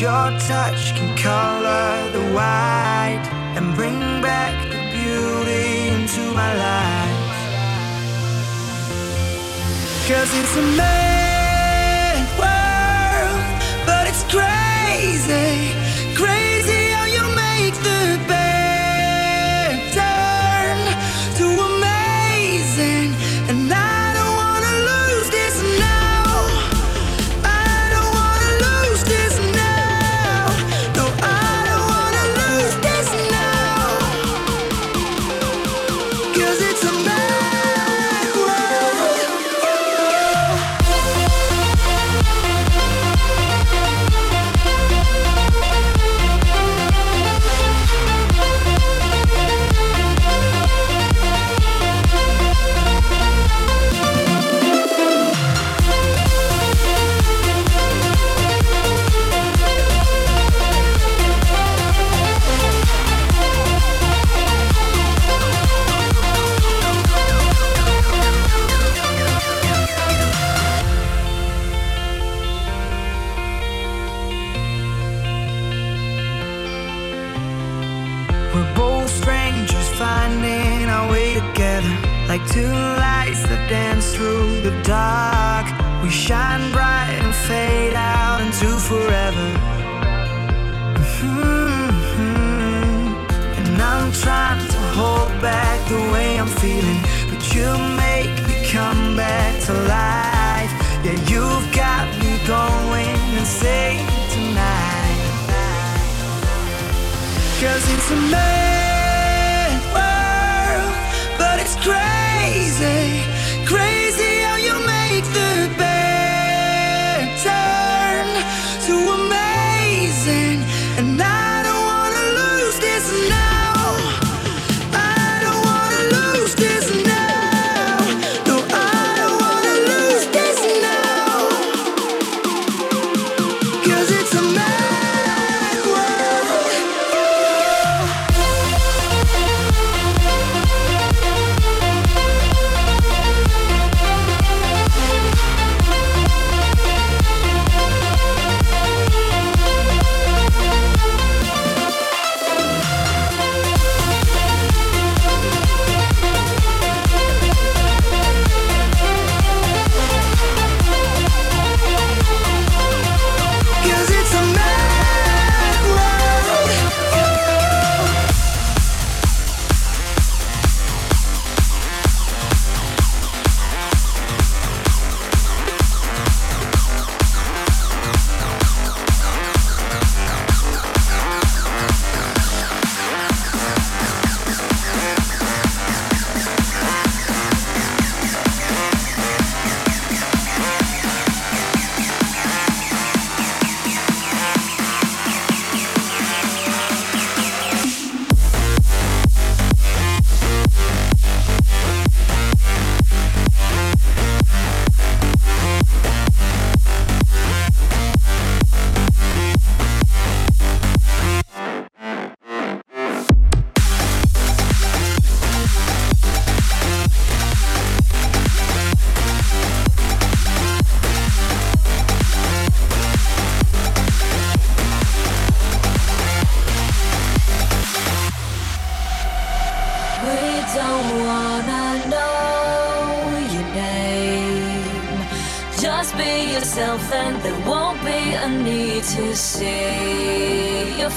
Your touch can color the white and bring back the beauty into my life. Cause it's a mad world, but it's crazy. Cause it's amazing.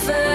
Underneath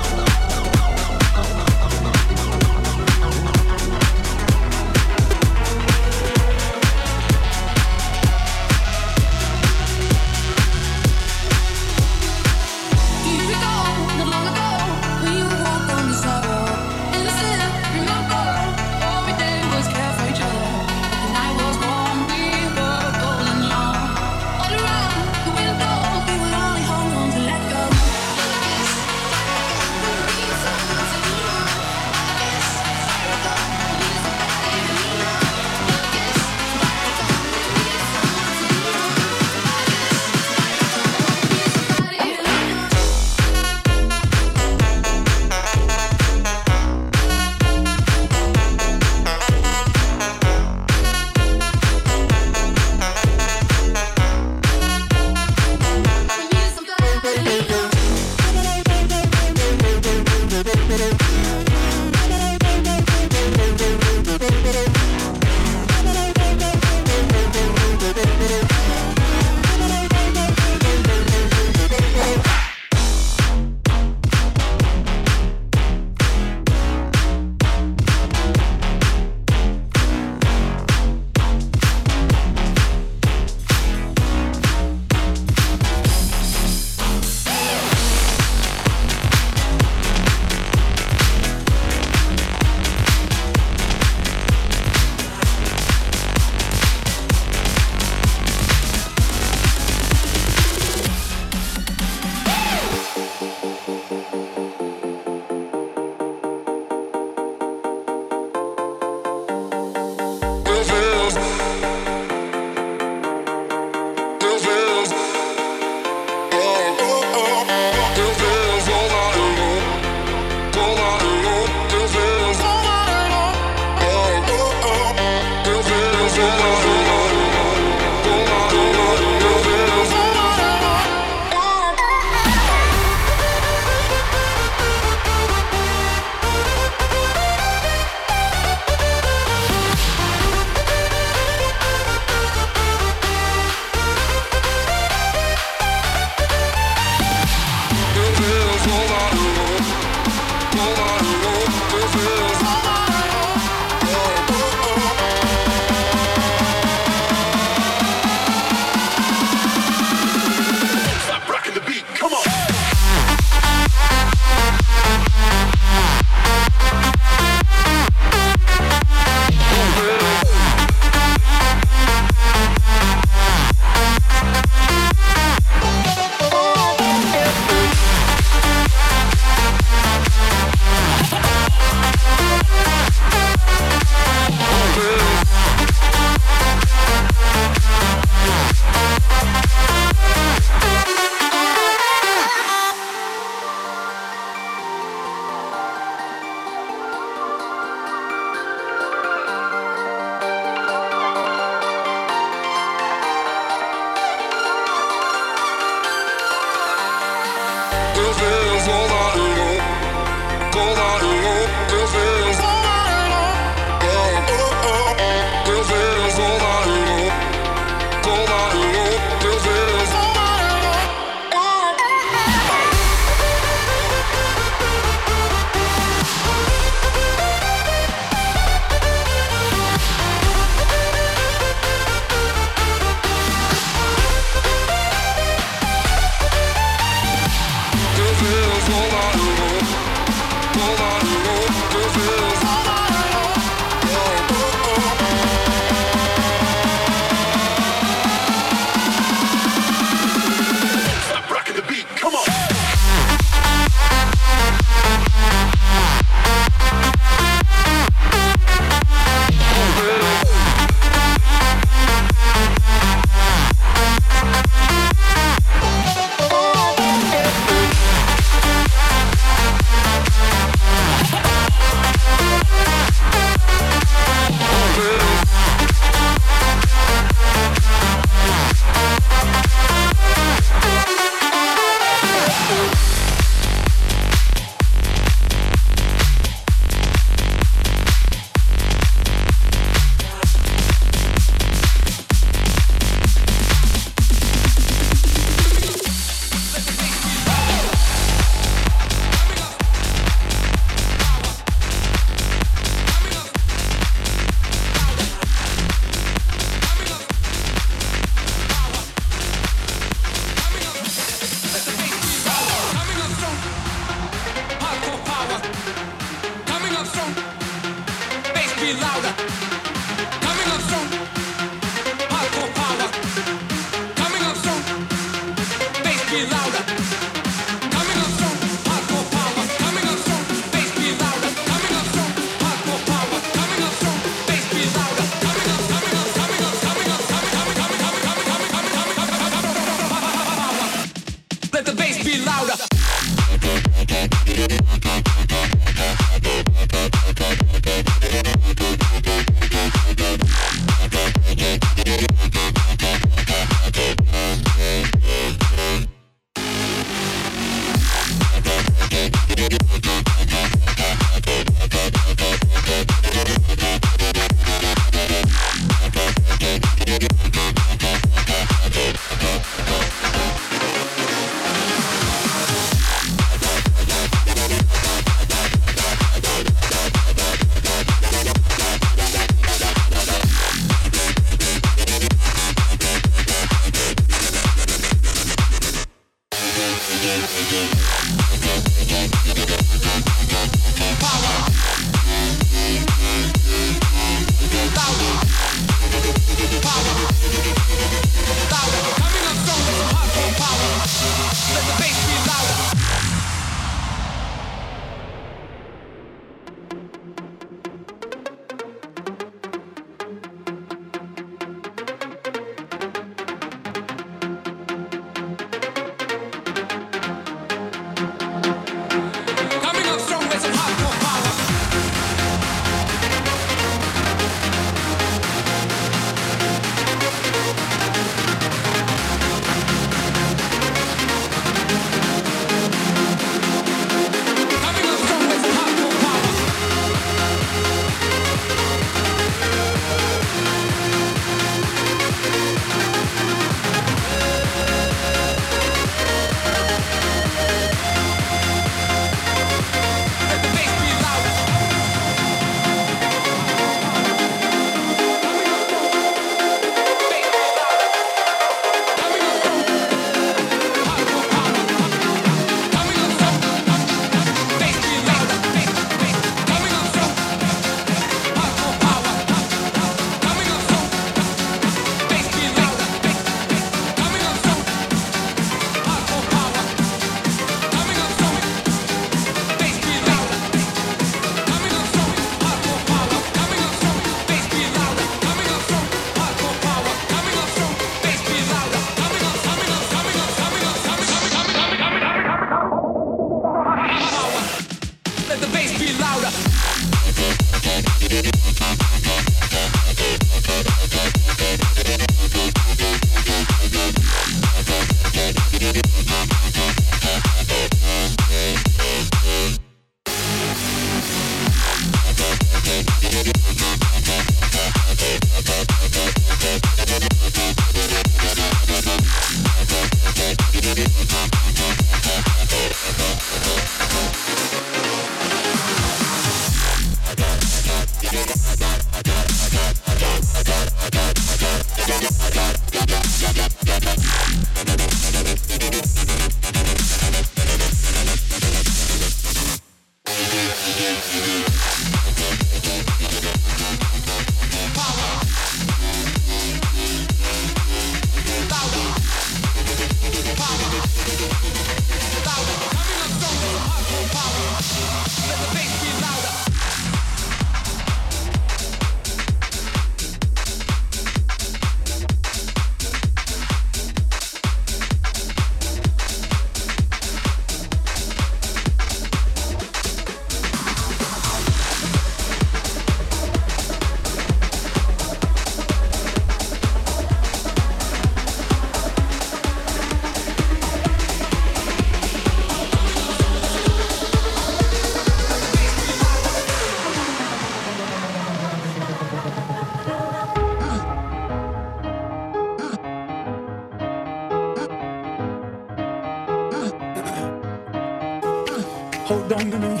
Hold on to me.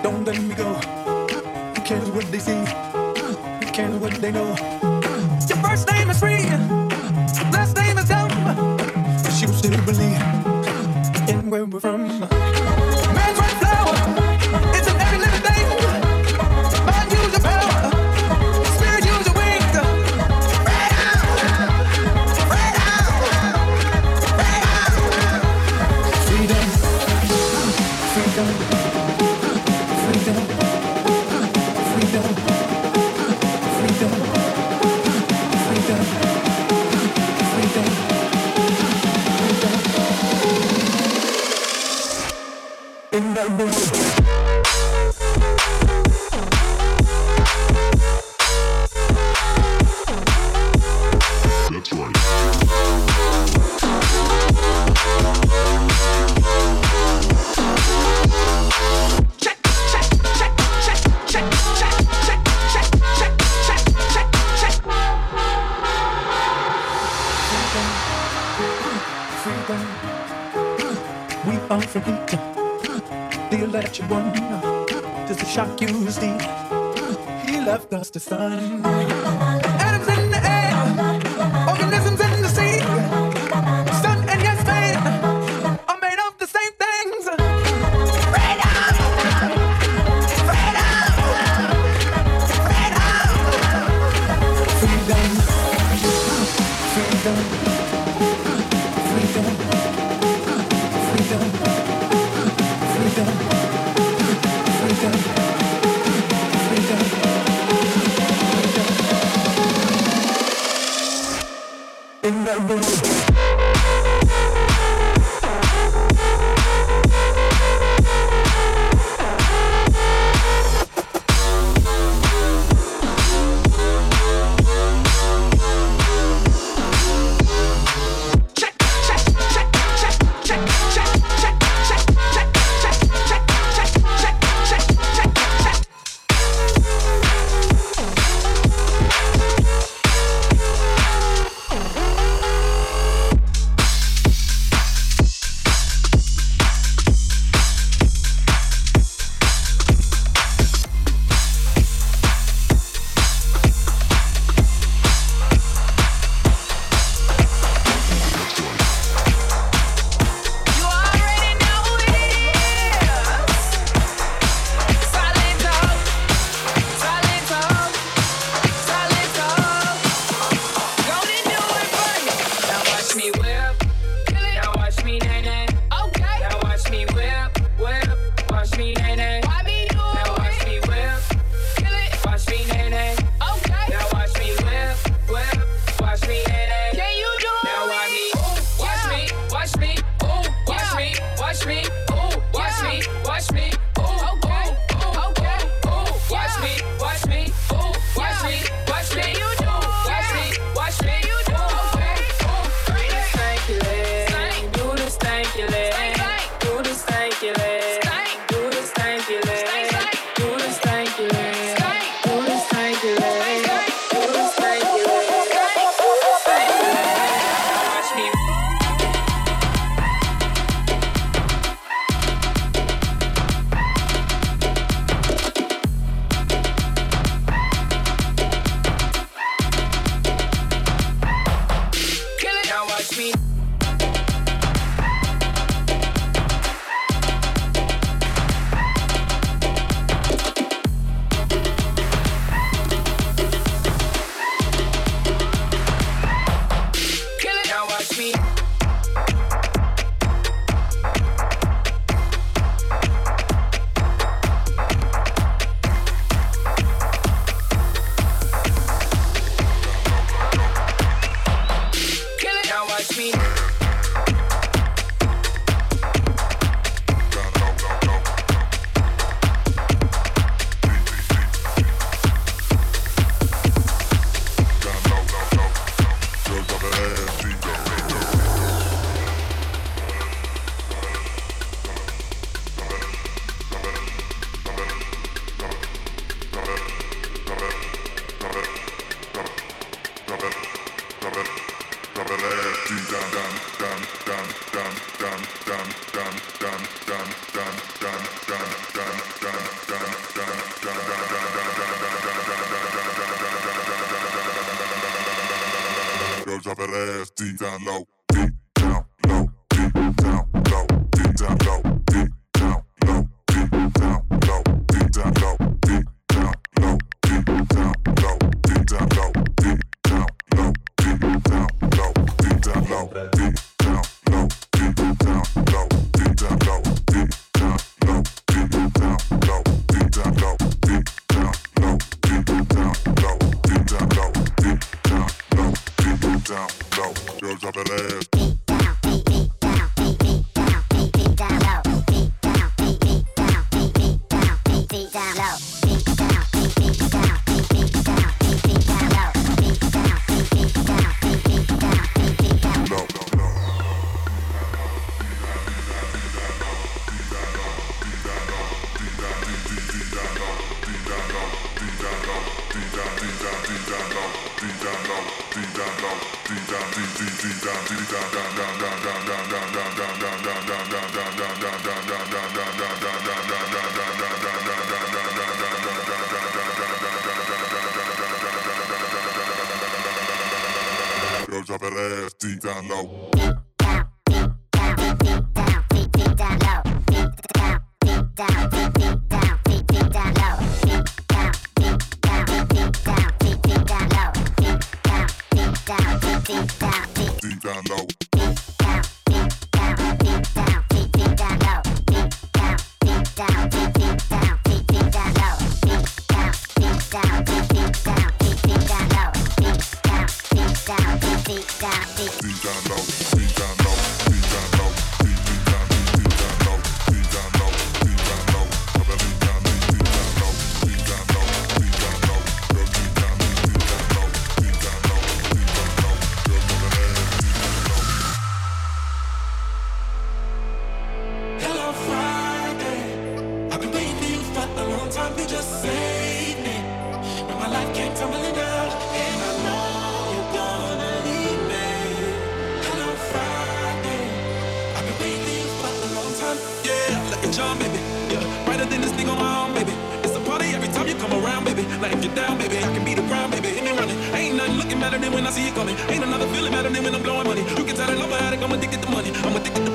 Don't let me go. Who cares what they see? Who cares what they know? Your first name is free. Last name is dumb. But you still believe in where we're from. to fun. in the room. down low. find. Ain't looking better than when I see it coming. Ain't another feeling better than when I'm blowing money. You can tell I love her, I'm addicted to money. I'm addicted to